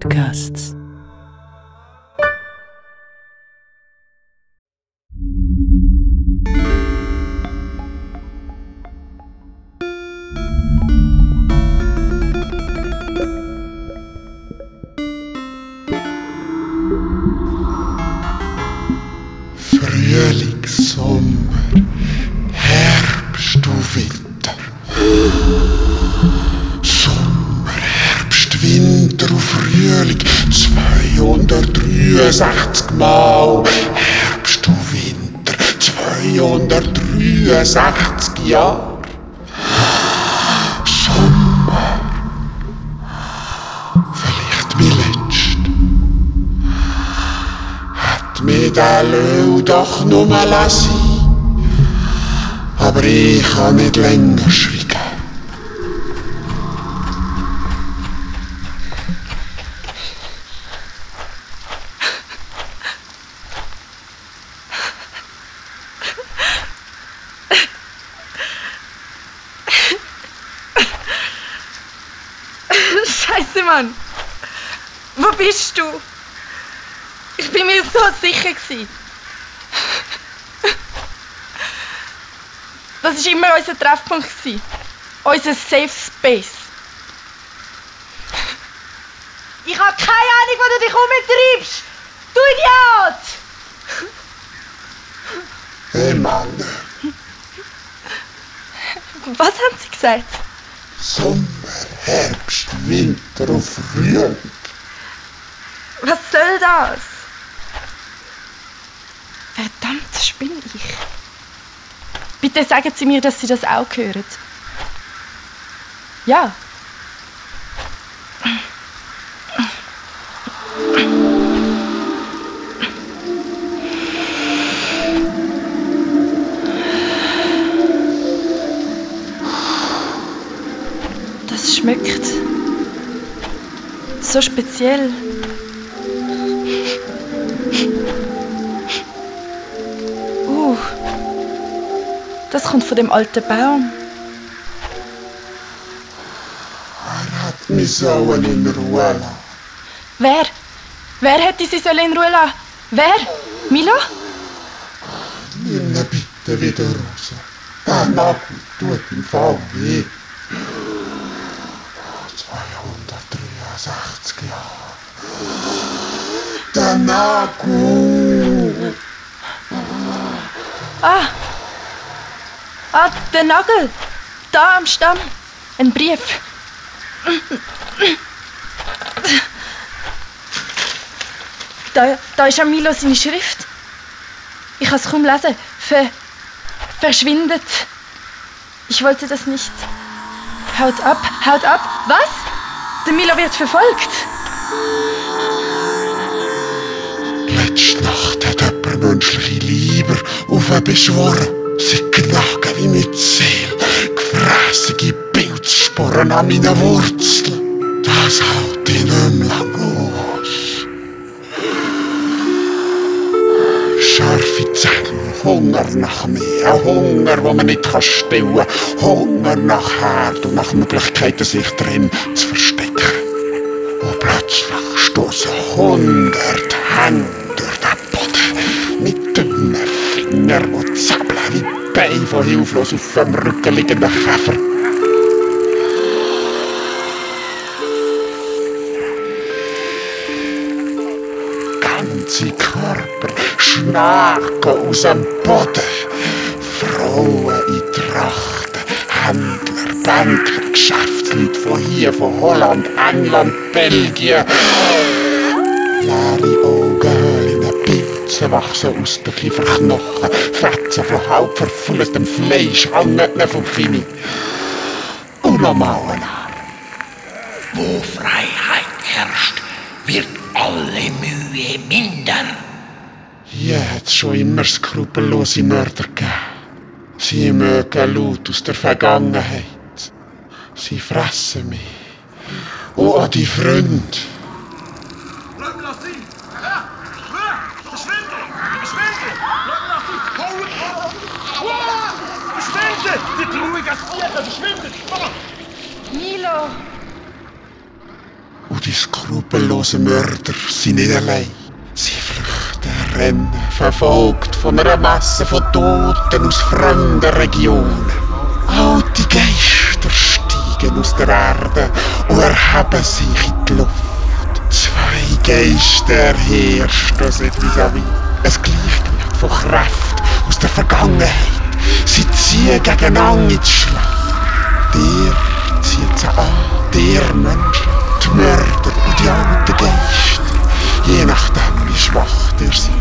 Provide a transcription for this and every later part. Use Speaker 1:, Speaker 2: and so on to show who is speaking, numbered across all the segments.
Speaker 1: Podcasts.
Speaker 2: Hat mir der Löw doch nur lassen. Aber ich kann nicht länger schweigen.
Speaker 3: Scheiße, Mann. Wo bist du? Ich bin mir so sicher gewesen. Das war immer unser Treffpunkt. gewesen. Unser Safe Space. Ich habe keine Ahnung, wo du dich umtreibst. Du Idiot!
Speaker 2: Hey Mann,
Speaker 3: Was haben sie gesagt?
Speaker 2: Sommer, Herbst, Winter und Frühling.
Speaker 3: Das? Verdammt, spinne ich. Bitte sagen Sie mir, dass Sie das auch hören. Ja. Das schmeckt so speziell. Das kommt von dem alten Baum.
Speaker 2: Er hat mich sollen in Ruhe lassen.
Speaker 3: Wer? Wer hätte sie sollen in Ruhe lassen? Wer? Milo?
Speaker 2: Nimm ihn bitte wieder raus. Der Nagel tut im Fall weh. 263 Jahre. Der Nagel!
Speaker 3: Ah! Ah, der Nagel! Da am Stamm! Ein Brief. Da, da ist am Milo seine Schrift. Ich kann es kaum lesen. Ver, verschwindet. Ich wollte das nicht. Haut ab, haut ab. Was? Der Milo wird verfolgt.
Speaker 2: Letzte Nacht hat jemand menschliche Lieber aufbeschworen. Sie knacken wie mit Seele. Gefräßige Pilzsporen an meinen Wurzeln. Das hält ich nicht mehr lang aus. Scharfe Zähne, Hunger nach mehr, ein Hunger, wo man nicht kann stillen kann, Hunger nach Herd und nach Möglichkeiten, sich drin zu verstecken. Und plötzlich stoßen hundert Hände durch den Boden mit dünnen Fingern, die zappeln wie von hilflos auf dem Rücken liegenden Käfer. ganze Körper schnarchen aus dem Boden. Frauen in Trachten, Händler, Bänkler, Geschäftsleute von hier, von Holland, England, Belgien. Leere Augenhöhlen, Pilze wachsen aus den Kieferknochen, Fetzen von halb verfülltem Fleisch ihnen vom Kinn. Unnormalen.
Speaker 4: Wo Freiheit herrscht, wird alle Mühe minder.
Speaker 2: Hier hat es schon immer skrupellose Mörder gegeben. Sie mögen laut aus der Vergangenheit. Sie fressen mich. Und an die Freunde.
Speaker 5: Lass mich das sein! Ja! Ja! Verschwinde! Verschwinde! Lass mich das sein! Hau! Wow! Verschwinde! Die Viecher! Verschwinde! Mama!
Speaker 3: Milo!
Speaker 2: Und Die skrupellosen Mörder sind nicht allein. Sie flüchten, rennen, verfolgt von einer Masse von Toten aus fremden Regionen. Alte Geister steigen aus der Erde und erheben sich in die Luft. Zwei Geister herrschen sich vis-à-vis. Ein Gleichgewicht von Kraft aus der Vergangenheit. Sie ziehen gegeneinander ins Schlacht. Der zieht sie an, der Mensch, die Mörder und die alten Geister. Je nachdem, wie schwach der sind.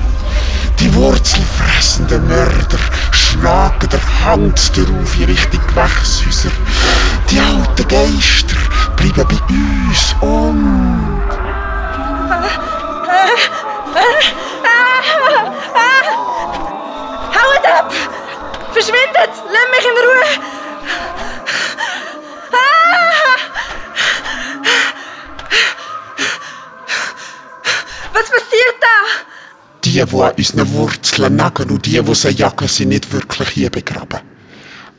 Speaker 2: Die wurzelfressenden Mörder schlagen der Hand darauf in Richtung Gewächshäuser. Die alten Geister bleiben bei uns und...
Speaker 3: Haut ab! Verschwindet! Lass mich in Ruhe! Was passiert da?
Speaker 2: Die, die an unseren Wurzeln nagen und die, die sie jagen, sind nicht wirklich hier begraben.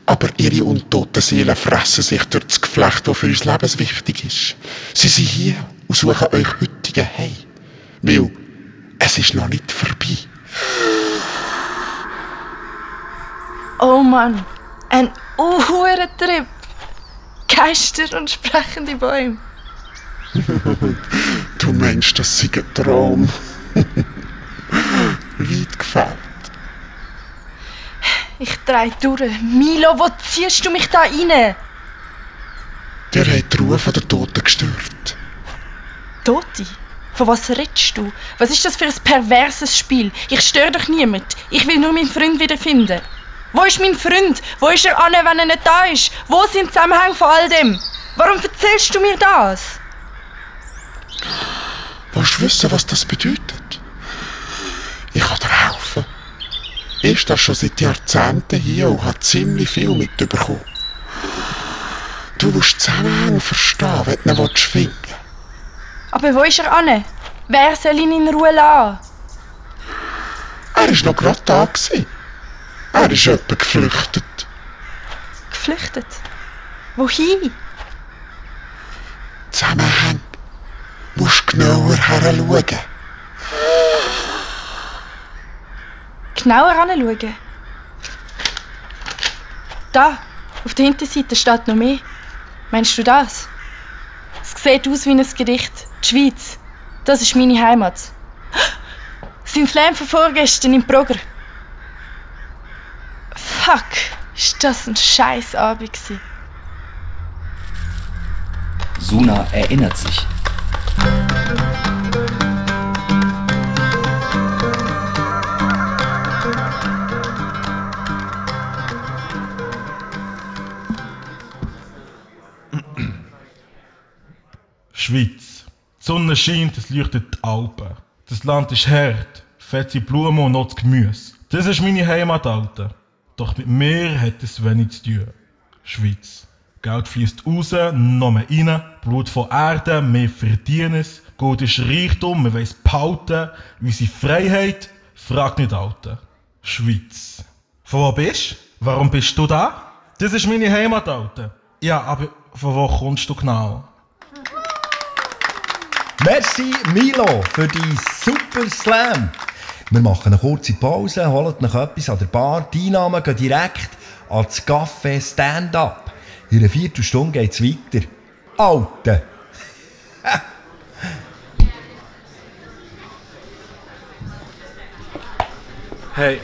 Speaker 2: Aber ihre untoten Seelen fressen sich durch das Geflecht, das für uns lebenswichtig ist. Sie sind hier und suchen euch heutigen Heim. Weil es ist noch nicht vorbei.
Speaker 3: Oh Mann, ein Uhrentrip. Geister und sprechende Bäume.
Speaker 2: Du meinst, das sei ein Traum. Weit gefällt.
Speaker 3: Ich dreh durch. Milo, wo ziehst du mich da rein?
Speaker 2: Der hat die Ruhe von der Toten gestört.
Speaker 3: Toti? Von was redest du? Was ist das für ein perverses Spiel? Ich störe doch niemand. Ich will nur meinen Freund wiederfinden. Wo ist mein Freund? Wo ist er an, wenn er nicht da ist? Wo sind die Zusammenhänge von all dem? Warum erzählst du mir das?
Speaker 2: Willst du wissen, was das bedeutet? Ich kann dir helfen. Ich stehe schon seit Jahrzehnten hier und habe ziemlich viel mitbekommen. Du musst Zusammenhänge verstehen, wenn du ihn finden.
Speaker 3: Aber wo ist er an? Wer soll ihn in Ruhe lassen?
Speaker 2: Er war noch gerade da. Gewesen. Er ist jemand geflüchtet.
Speaker 3: Geflüchtet? Wohin?
Speaker 2: Zusammenhänge. Musst genauer heranschauen.
Speaker 3: Genauer anschauen. Da, auf der Hinterseite steht noch mehr. Meinst du das? Es sieht aus wie ein Gedicht. Die Schweiz. Das ist meine Heimat. Sein Slam von vorgestern im Progr. Fuck, ist das ein scheiß Abend.
Speaker 1: Suna erinnert sich.
Speaker 5: Schweiz. Die Sonne scheint, es leuchtet die Alpen. Das Land ist hart, fette Blumen und noch das Gemüse. Das ist meine Heimat, Alter. Doch mit mir hat es wenig zu tun. Schweiz. Geld fließt raus, noch mehr rein, Blut von Erde, verdienen es. Gold ist Reichtum, wir weiss behalten. Unsere Freiheit, frag nicht, Alter. Schweiz. Von wo bist du? Warum bist du da? Das ist meine Heimat, Alter. Ja, aber von wo kommst du genau?
Speaker 6: Merci Milo für die super Slam. Wir machen eine kurze Pause, holen noch etwas an der Bar. Die Einnahmen gehen direkt ans Café Stand-Up. In einer Viertelstunde geht's weiter. Alte!
Speaker 5: Hey,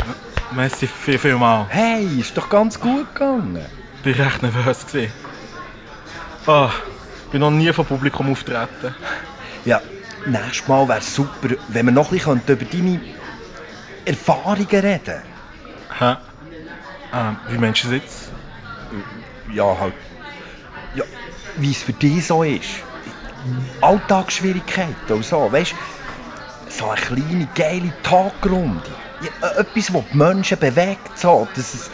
Speaker 5: merci viel, viel mal.
Speaker 6: Hey, ist doch ganz gut gegangen.
Speaker 5: Ich war recht nervös. gewesen. Ah, bin noch nie vor Publikum auftreten.
Speaker 6: Ja, nächstes Mal wäre es super, wenn wir noch ein bisschen über deine Erfahrungen reden
Speaker 5: Hä? Ähm, wie meinst du das jetzt?
Speaker 6: Ja, halt. Ja, wie es für dich so ist. Alltagsschwierigkeiten und so, weißt So eine kleine, geile Tagrunde. Ja, äh, etwas, das die Menschen bewegt, so, dass es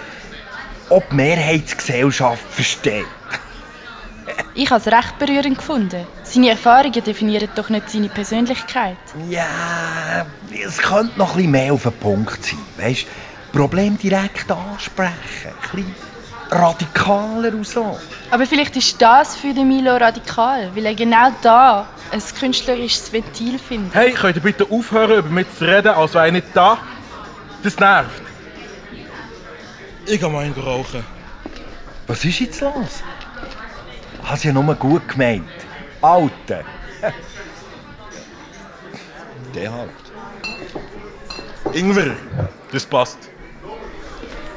Speaker 6: auch die Mehrheitsgesellschaft versteht.
Speaker 3: Ich habe es recht berührend gefunden. Seine Erfahrungen definieren doch nicht seine Persönlichkeit.
Speaker 6: Ja, es könnte noch ein bisschen mehr auf den Punkt sein, weißt Problem direkt ansprechen. Ein bisschen
Speaker 7: radikaler und so.
Speaker 3: Aber vielleicht ist das für den Milo radikal, weil er genau da ein künstlerisches Ventil findet.
Speaker 5: Hey, könnt ihr bitte aufhören, über mich zu reden, als wäre ich nicht da? Das nervt. Ich gehe mal einen rauchen.
Speaker 7: Was ist jetzt los? Hast ja nur gut gemeint. Alte. Der halt.
Speaker 5: Ingwer, das passt.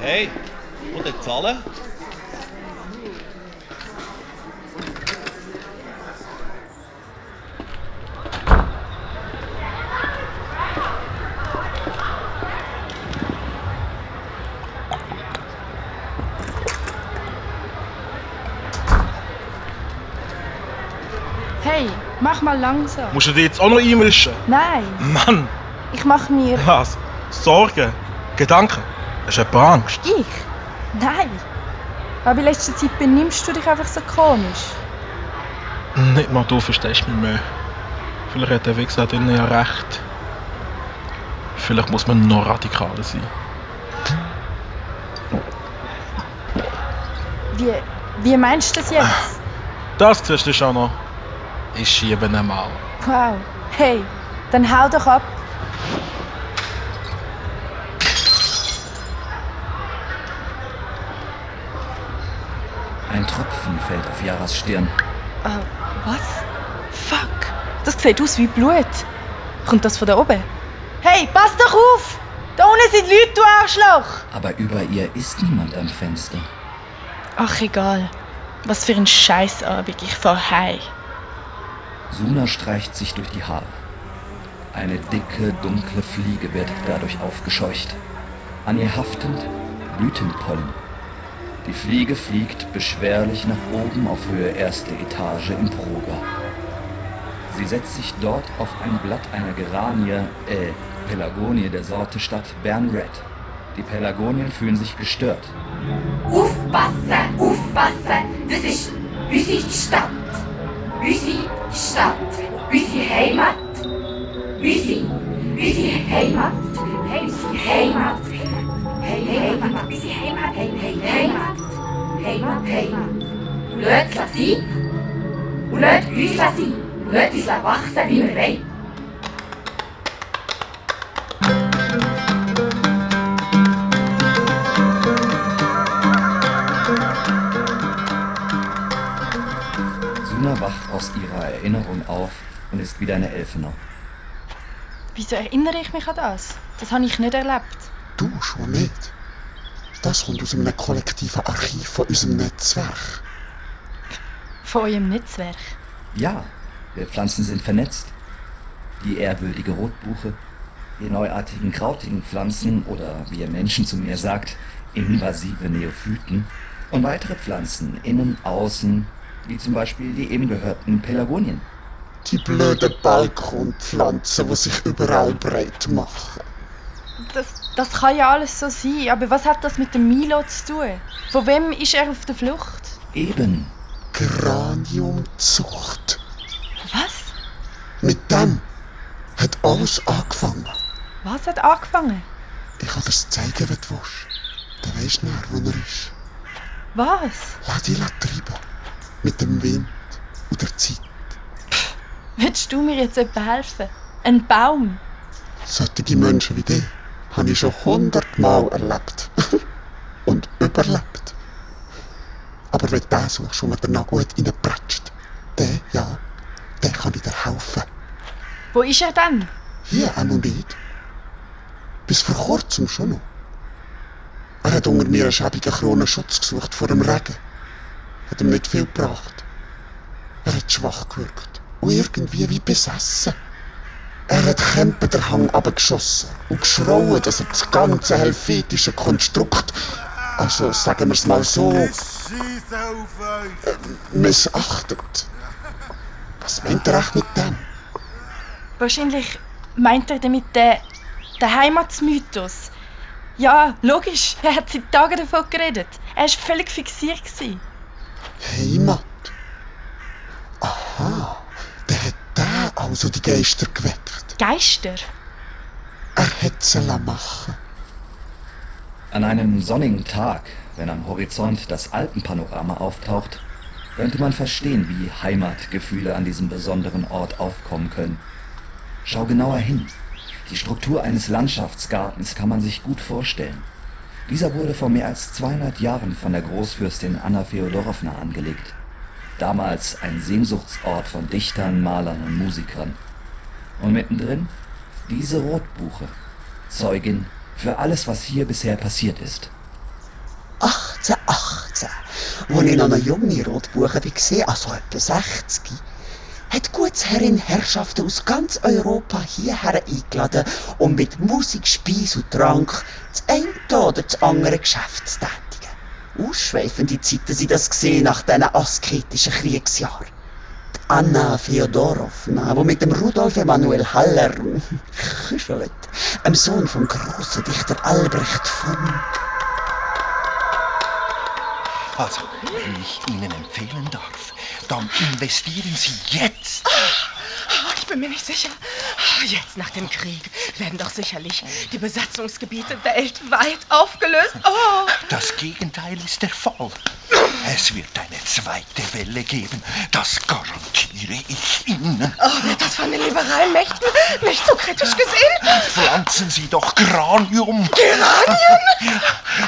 Speaker 8: Hey, und der zahlen?
Speaker 3: Hey, mach mal langsam.
Speaker 5: Musst du dich jetzt auch noch einmischen?
Speaker 3: Nein,
Speaker 5: Mann,
Speaker 3: ich mach mir...
Speaker 5: was? Sorgen? Gedanken? Hast du etwa Angst?
Speaker 3: Ich? Nein. Aber in letzter Zeit benimmst du dich einfach so komisch.
Speaker 5: Nicht mal du verstehst mich mehr. Vielleicht hat der Wichser drinnen ja recht. Vielleicht muss man noch radikaler sein.
Speaker 3: Wie, wie meinst du das jetzt?
Speaker 5: Das siehst du schon noch. Ich schiebe ihn mal.
Speaker 3: Wow. Hey, dann hau doch ab.
Speaker 1: Ein Tropfen fällt auf Yaras Stirn.
Speaker 3: Äh, was? Fuck. Das sieht aus wie Blut. Kommt das von da oben? Hey, pass doch auf! Da unten sind Leute, du Arschloch!
Speaker 1: Aber über ihr ist niemand am Fenster.
Speaker 3: Ach, egal. Was für ein Scheißabend. Ich fahr heim.
Speaker 1: Suna streicht sich durch die Haare. Eine dicke, dunkle Fliege wird dadurch aufgescheucht. An ihr haftend Blütenpollen. Die Fliege fliegt beschwerlich nach oben auf Höhe erste Etage im Proger. Sie setzt sich dort auf ein Blatt einer Geranie, äh, Pelagonie der Sorte statt Bern Red. Die Pelagonien fühlen sich gestört.
Speaker 9: Aufpassen, aufpassen, das ist unsere Stadt. Unsere Stadt, unsere Heimat. Unsere, unsere Heimat, unsere Heimat. Heimat, unsere Heimat, Heimat, Heimat, Heimat. Und lasst es sein. Und lasst uns sein. Und lasst uns wachsen, wie wir wollen.
Speaker 1: Wacht aus ihrer Erinnerung auf und ist wieder eine Elfener.
Speaker 3: Wieso erinnere ich mich an das? Das habe ich nicht erlebt.
Speaker 2: Du schon nicht. Das kommt aus einem kollektiven Archiv von unserem Netzwerk.
Speaker 3: Von eurem Netzwerk.
Speaker 1: Ja, wir Pflanzen sind vernetzt. Die ehrwürdige Rotbuche, die neuartigen krautigen Pflanzen oder wie ihr Menschen zu mir sagt, invasive Neophyten und weitere Pflanzen innen, außen, wie zum Beispiel die eben gehörten Pelagonien.
Speaker 2: Die blöden Balkonpflanzen, die sich überall breit machen.
Speaker 3: Das, das kann ja alles so sein, aber was hat das mit dem Milo zu tun? Von wem ist er auf der Flucht?
Speaker 1: Eben,
Speaker 2: Geraniumzucht.
Speaker 3: Was?
Speaker 2: Mit dem hat alles angefangen.
Speaker 3: Was hat angefangen?
Speaker 2: Ich kann dir's zeigen, wenn du willst. Dann weisst du nachher, wo er ist.
Speaker 3: Was?
Speaker 2: Lass dich treiben. Mit dem Wind und der Zeit.
Speaker 3: Willst du mir jetzt etwa helfen? Ein Baum?
Speaker 2: Solche Menschen wie dich habe ich schon hundertmal erlebt. und überlebt. Aber wenn den suchst und mir danach gut reinpratscht, der, ja, der kann ich dir helfen.
Speaker 3: Wo ist er denn?
Speaker 2: Hier auch noch nicht. Bis vor kurzem schon noch. Er hat unter mir einen schäbigen Kronenschutz gesucht vor dem Regen. Hat ihm nicht viel gebracht. Er hat schwach gewirkt und irgendwie wie besessen. Er hat Kämpen den Hang abgeschossen und geschrauen, dass er das ganze helvetische Konstrukt, also sagen wir es mal so, äh, missachtet. Was meint er echt mit dem?
Speaker 3: Wahrscheinlich meint er damit den, den Heimatsmythos. Ja, logisch, er hat seit Tagen davon geredet. Er war völlig fixiert. Gewesen.
Speaker 2: Heimat. Aha, der hat der also die Geister geweckt.
Speaker 3: Geister?
Speaker 2: Er hat sie machen.
Speaker 1: An einem sonnigen Tag Wenn am Horizont das Alpenpanorama auftaucht, könnte man verstehen, wie Heimatgefühle an diesem besonderen Ort aufkommen können. Schau genauer hin. Die Struktur eines Landschaftsgartens kann man sich gut vorstellen. Dieser wurde vor mehr als 200 Jahren von der Großfürstin Anna Feodorowna angelegt. Damals ein Sehnsuchtsort von Dichtern, Malern und Musikern. Und mittendrin diese Rotbuche, Zeugin für alles, was hier bisher passiert ist.
Speaker 2: 1818, als ich noch eine junge Rotbuche war, also etwa 60, hat Gutsherrin Herrschaften aus ganz Europa hierher eingeladen, um mit Musik, Speis und Trank das eine oder das andere Geschäft zu tätigen. Ausschweifende Zeiten sind das gesehen nach diesen asketischen Kriegsjahren. Die Anna Feodorovna, die mit dem Rudolf Emanuel Haller küschelt, dem Sohn vom grossen Dichter Albrecht von
Speaker 6: Also, wenn ich Ihnen empfehlen darf, dann investieren Sie jetzt.
Speaker 10: Ah, Ich bin mir nicht sicher. Ah, Jetzt nach dem Krieg werden doch sicherlich die Besatzungsgebiete weltweit aufgelöst. Oh,
Speaker 6: Das Gegenteil ist der Fall. Es wird eine zweite Welle geben. Das garantiere ich Ihnen.
Speaker 10: oh wird das von den liberalen Mächten nicht so kritisch gesehen?
Speaker 6: Pflanzen Sie doch Granium.
Speaker 10: Geranien?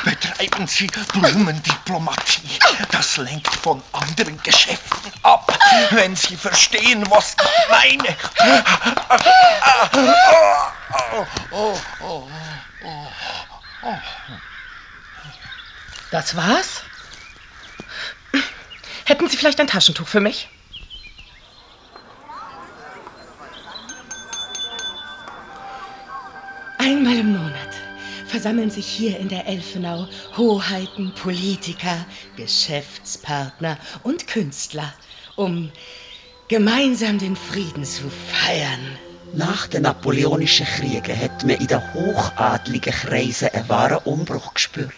Speaker 6: Betreiben Sie Blumendiplomatie. Das lenkt von anderen Geschäften ab, wenn Sie verstehen, was ich meine.
Speaker 10: Das war's? Hätten Sie vielleicht ein Taschentuch für mich? Einmal im Monat versammeln sich hier in der Elfenau Hoheiten, Politiker, Geschäftspartner und Künstler, um gemeinsam den Frieden zu feiern.
Speaker 2: Nach den napoleonischen Kriegen hat man in den hochadligen Kreisen einen wahren Umbruch gespürt.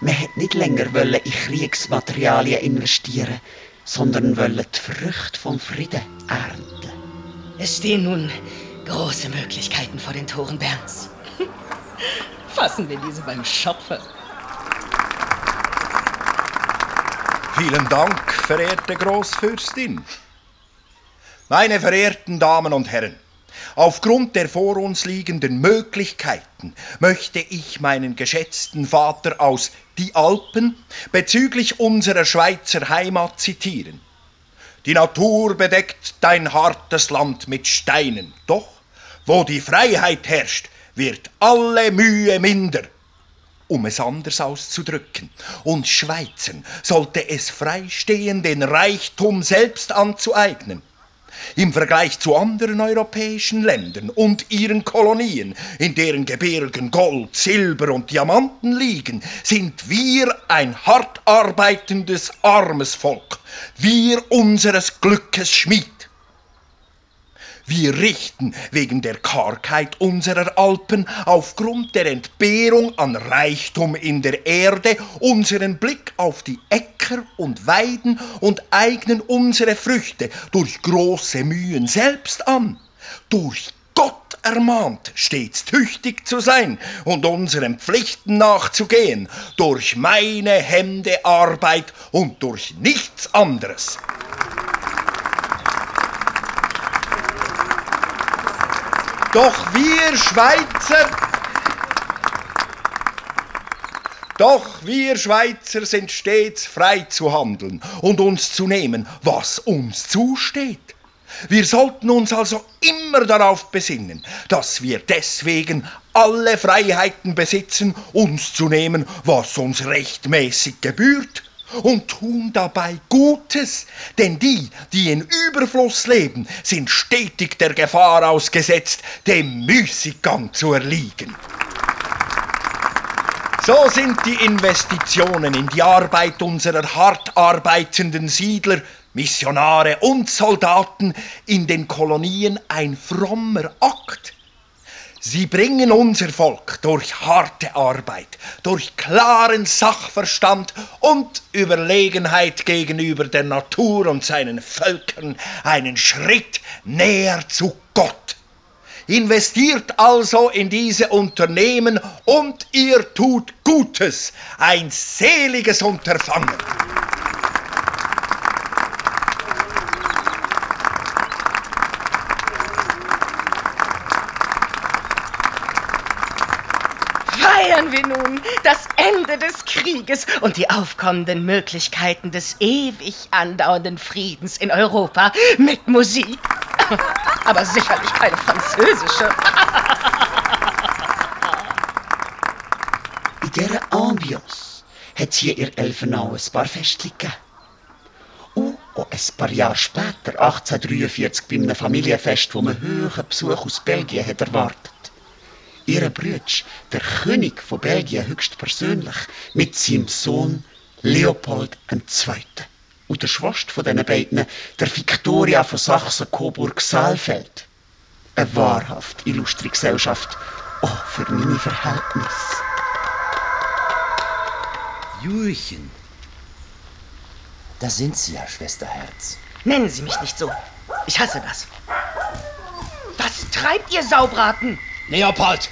Speaker 2: Man hat nicht länger wollen in Kriegsmaterialien investieren, sondern wollen die Früchte vom Frieden ernten.
Speaker 10: Es stehen nun große Möglichkeiten vor den Toren Berns. Fassen wir diese beim Schopfe.
Speaker 6: Vielen Dank, verehrte Großfürstin. Meine verehrten Damen und Herren, aufgrund der vor uns liegenden Möglichkeiten möchte ich meinen geschätzten Vater aus Die Alpen bezüglich unserer Schweizer Heimat zitieren. Die Natur bedeckt dein hartes Land mit Steinen, doch wo die Freiheit herrscht, wird alle Mühe minder. Um es anders auszudrücken, uns Schweizern sollte es freistehen, den Reichtum selbst anzueignen. Im Vergleich zu anderen europäischen Ländern und ihren Kolonien, in deren Gebirgen Gold, Silber und Diamanten liegen, sind wir ein hart arbeitendes, armes Volk. Wir unseres Glückes Schmied. Wir richten wegen der Kargheit unserer Alpen aufgrund der Entbehrung an Reichtum in der Erde unseren Blick auf die Äcker und Weiden und eignen unsere Früchte durch große Mühen selbst an. Durch Gott ermahnt, stets tüchtig zu sein und unseren Pflichten nachzugehen, durch meine Hände Arbeit und durch nichts anderes. Doch wir Schweizer, doch wir Schweizer sind stets frei zu handeln und uns zu nehmen, was uns zusteht. Wir sollten uns also immer darauf besinnen, dass wir deswegen alle Freiheiten besitzen, uns zu nehmen, was uns rechtmäßig gebührt, und tun dabei Gutes, denn die, die in Überfluss leben, sind stetig der Gefahr ausgesetzt, dem Müßiggang zu erliegen. So sind die Investitionen in die Arbeit unserer hart arbeitenden Siedler, Missionare und Soldaten in den Kolonien ein frommer Akt. Sie bringen unser Volk durch harte Arbeit, durch klaren Sachverstand und Überlegenheit gegenüber der Natur und seinen Völkern einen Schritt näher zu Gott. Investiert also in diese Unternehmen und ihr tut Gutes. Ein seliges Unterfangen.
Speaker 10: Feiern wir nun das Ende des Krieges und die aufkommenden Möglichkeiten des ewig andauernden Friedens in Europa mit Musik. Aber sicherlich keine französische.
Speaker 2: In dieser Ambiance hat hier in Elfenau ein paar Festchen gegeben. Und ein paar Jahre später, 1843, bei einem Familienfest, wo man hohen Besuch aus Belgien hat erwartet. Ihre Brütsch, der König von Belgien höchstpersönlich, mit seinem Sohn Leopold II. Und der Schwester von diesen beiden, der Victoria von Sachsen-Coburg-Saalfeld. Eine wahrhaft illustre Gesellschaft, auch für meine Verhältnisse.
Speaker 11: Jürchen. Da sind Sie ja, Schwesterherz.
Speaker 10: Nennen Sie mich nicht so. Ich hasse das. Was treibt ihr Saubraten?
Speaker 11: Leopold!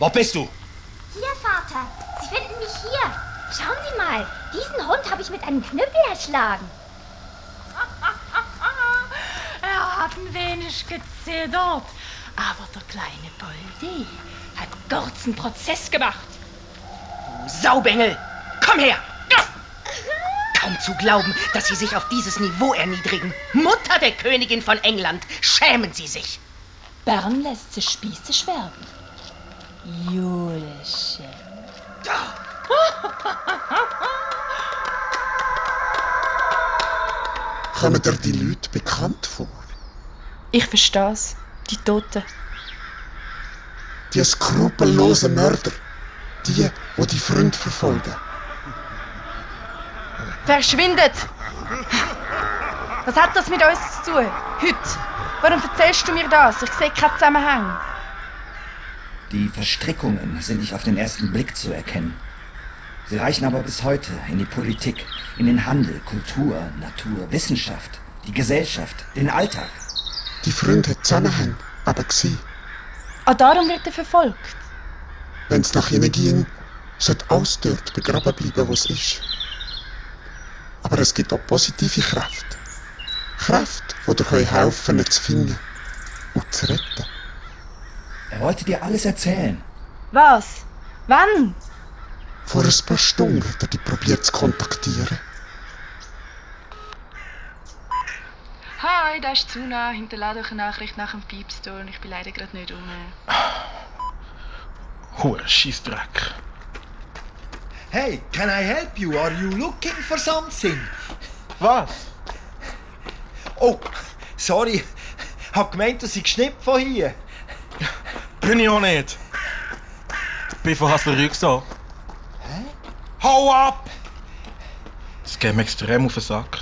Speaker 11: Wo bist du?
Speaker 12: Hier, Vater. Sie finden mich hier. Schauen Sie mal. Diesen Hund habe ich mit einem Knüppel erschlagen.
Speaker 3: Er hat ein wenig gezittert. Aber der kleine Boldi hat kurzen Prozess gemacht.
Speaker 10: Saubengel! Komm her! Kaum zu glauben, dass Sie sich auf dieses Niveau erniedrigen. Mutter der Königin von England, schämen Sie sich!
Speaker 3: Bern lässt sich spießig werden. Julchen.
Speaker 2: Kommen dir die Leute bekannt vor?
Speaker 3: Ich versteh's. Die Toten.
Speaker 2: Die skrupellosen Mörder. Die, die die Freunde verfolgen.
Speaker 3: Verschwindet! Was hat das mit uns zu tun? Heute? Warum erzählst du mir das? Ich sehe keinen Zusammenhang.
Speaker 1: Die Verstrickungen sind nicht auf den ersten Blick zu erkennen. Sie reichen aber bis heute in die Politik, in den Handel, Kultur, Natur, Wissenschaft, die Gesellschaft, den Alltag.
Speaker 2: Die Freunde hat Zusammenhänge, aber gsi.
Speaker 3: Ah, darum wird er verfolgt.
Speaker 2: Wenn es nach ihnen ging, sollte alles dort begraben bleiben, wo es ist. Aber es gibt auch positive Kräfte. Kräfte, die dir können helfen ihn zu finden und zu retten.
Speaker 1: Er wollte dir alles erzählen.
Speaker 3: Was? Wann?
Speaker 2: Vor ein paar Stunden hat er dich probiert zu kontaktieren.
Speaker 13: Hi, da ist Zuna. Hinterlade euch eine Nachricht nach dem Piepston. Ich bin leider gerade nicht um.
Speaker 5: Hure Scheissdreck.
Speaker 14: Hey, can I help you? Are you looking for something?
Speaker 5: Was?
Speaker 14: Oh, sorry. Hab gemeint, dass ich geschnippt von hier.
Speaker 5: Bin ich auch nicht. Bin von Hasler Rügstal. Hä? Hau ab! Das geht mir extrem auf den Sack.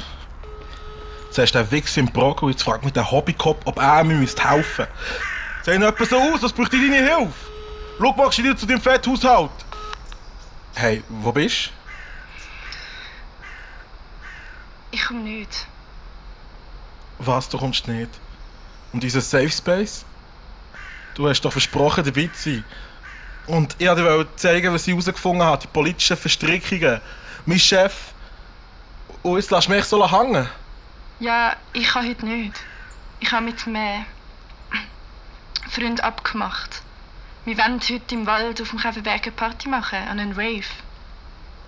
Speaker 5: Zuerst der Wichs im Brock und jetzt fragt mich der Hobbykopf, ob er mir müsste helfen Sehen etwa so aus, als bräuchte ich deine Hilfe. Schau mal dir zu deinem Fetthaushalt. Hey, wo bist
Speaker 13: Ich komme nicht.
Speaker 5: du? Was, du kommst nicht? Und dieser Safe Space? Du hast doch versprochen, dabei zu sein. Und ich wollte dir zeigen, was ich herausgefunden habe, die politischen Verstrickungen. Mein Chef. Und jetzt lässt mich so hängen.
Speaker 13: Ja, ich kann heute nicht. Ich habe mit einem Freund abgemacht. Wir wollen heute im Wald auf dem Käferberg eine Party machen, an einen Rave.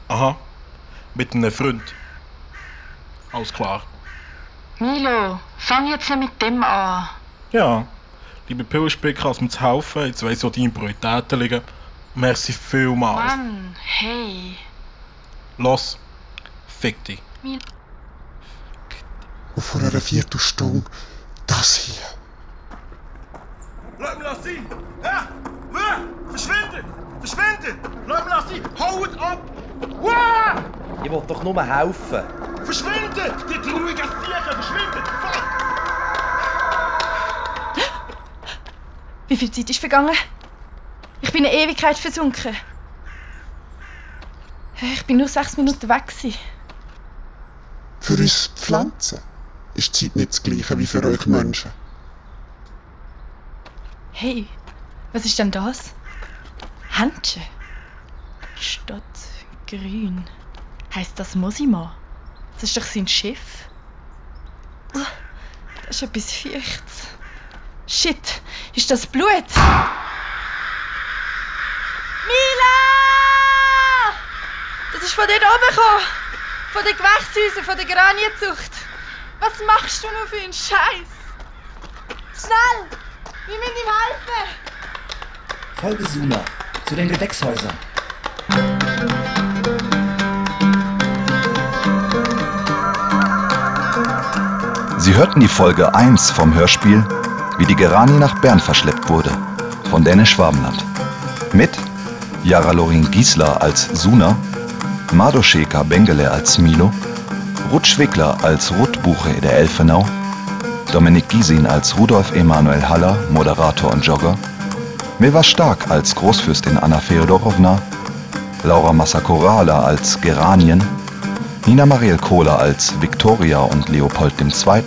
Speaker 5: Aha. Mit einem Freund. Alles klar.
Speaker 13: Milo, fang jetzt nicht mit dem an.
Speaker 5: Ja. Liebe Pillenspicker, kannst mir zu helfen. Jetzt weiss ich, wo deine Prioritäten liegen. Merci vielmals.
Speaker 13: Mann, hey.
Speaker 5: Los. Fick dich.
Speaker 13: Milo.
Speaker 2: Und vor einer Viertelstunde das hier.
Speaker 5: Lass mich das sein! Ja! Ja! Verschwindet! Verschwindet! Lass mich das sein! Haut ab! Wow!
Speaker 14: Ich will doch nur helfen.
Speaker 5: Verschwindet! Die traurigen Viecher! Verschwindet! Fuck!
Speaker 3: Wie viel Zeit ist vergangen? Ich bin eine Ewigkeit versunken. Ich bin nur sechs Minuten weg. Gewesen.
Speaker 2: Für uns Pflanzen ist die Zeit nicht das gleiche wie für euch Menschen.
Speaker 3: Hey, was ist denn das? Händchen. Stadt Grün. Heißt das Mosima? Das ist doch sein Schiff. Das ist etwas Feuchtes. Shit, ist das Blut? Mila! Das ist von dort oben gekommen. Von den Gewächshäusern, von der Granienzucht. Was machst du nur für einen Scheiß? Schnell! Wir müssen ihm helfen!
Speaker 1: Folge Suna zu den Gewächshäusern.
Speaker 15: Sie hörten die Folge 1 vom Hörspiel Wie die Gerani nach Bern verschleppt wurde von Dennis Schwabenland. Mit Jara Lorin Giesler als Suna, Madosheka Bengele als Milo, Ruth Schwickler als Ruth Buche der Elfenau, Dominik Giesin als Rudolf Emanuel Haller, Moderator und Jogger, Milva Stark als Großfürstin Anna Feodorowna, Laura Massakorala als Geranien, Nina Mariel Kohler als Viktoria und Leopold II.,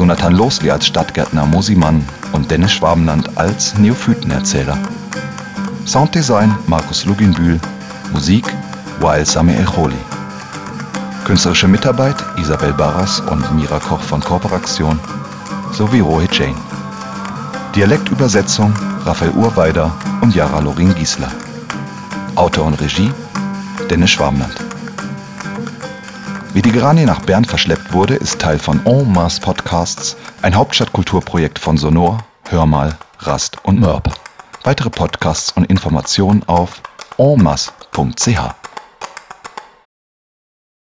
Speaker 15: Jonathan Losli als Stadtgärtner Mosimann und Dennis Schwabenland als Neophytenerzähler. Sounddesign Markus Luginbühl, Musik Wael Samuel Choli. Künstlerische Mitarbeit Isabel Barras und Mira Koch von Kooperation sowie Rohit Jain. Dialektübersetzung Raphael Urweider und Jara Lorin Giesler. Autor und Regie Dennis Schwabenland. Wie die Geranie nach Bern verschleppt wurde, ist Teil von En Masse Podcasts, ein Hauptstadtkulturprojekt von Sonor, Hörmal, Rast und Mörb. Weitere Podcasts und Informationen auf enmasse.ch.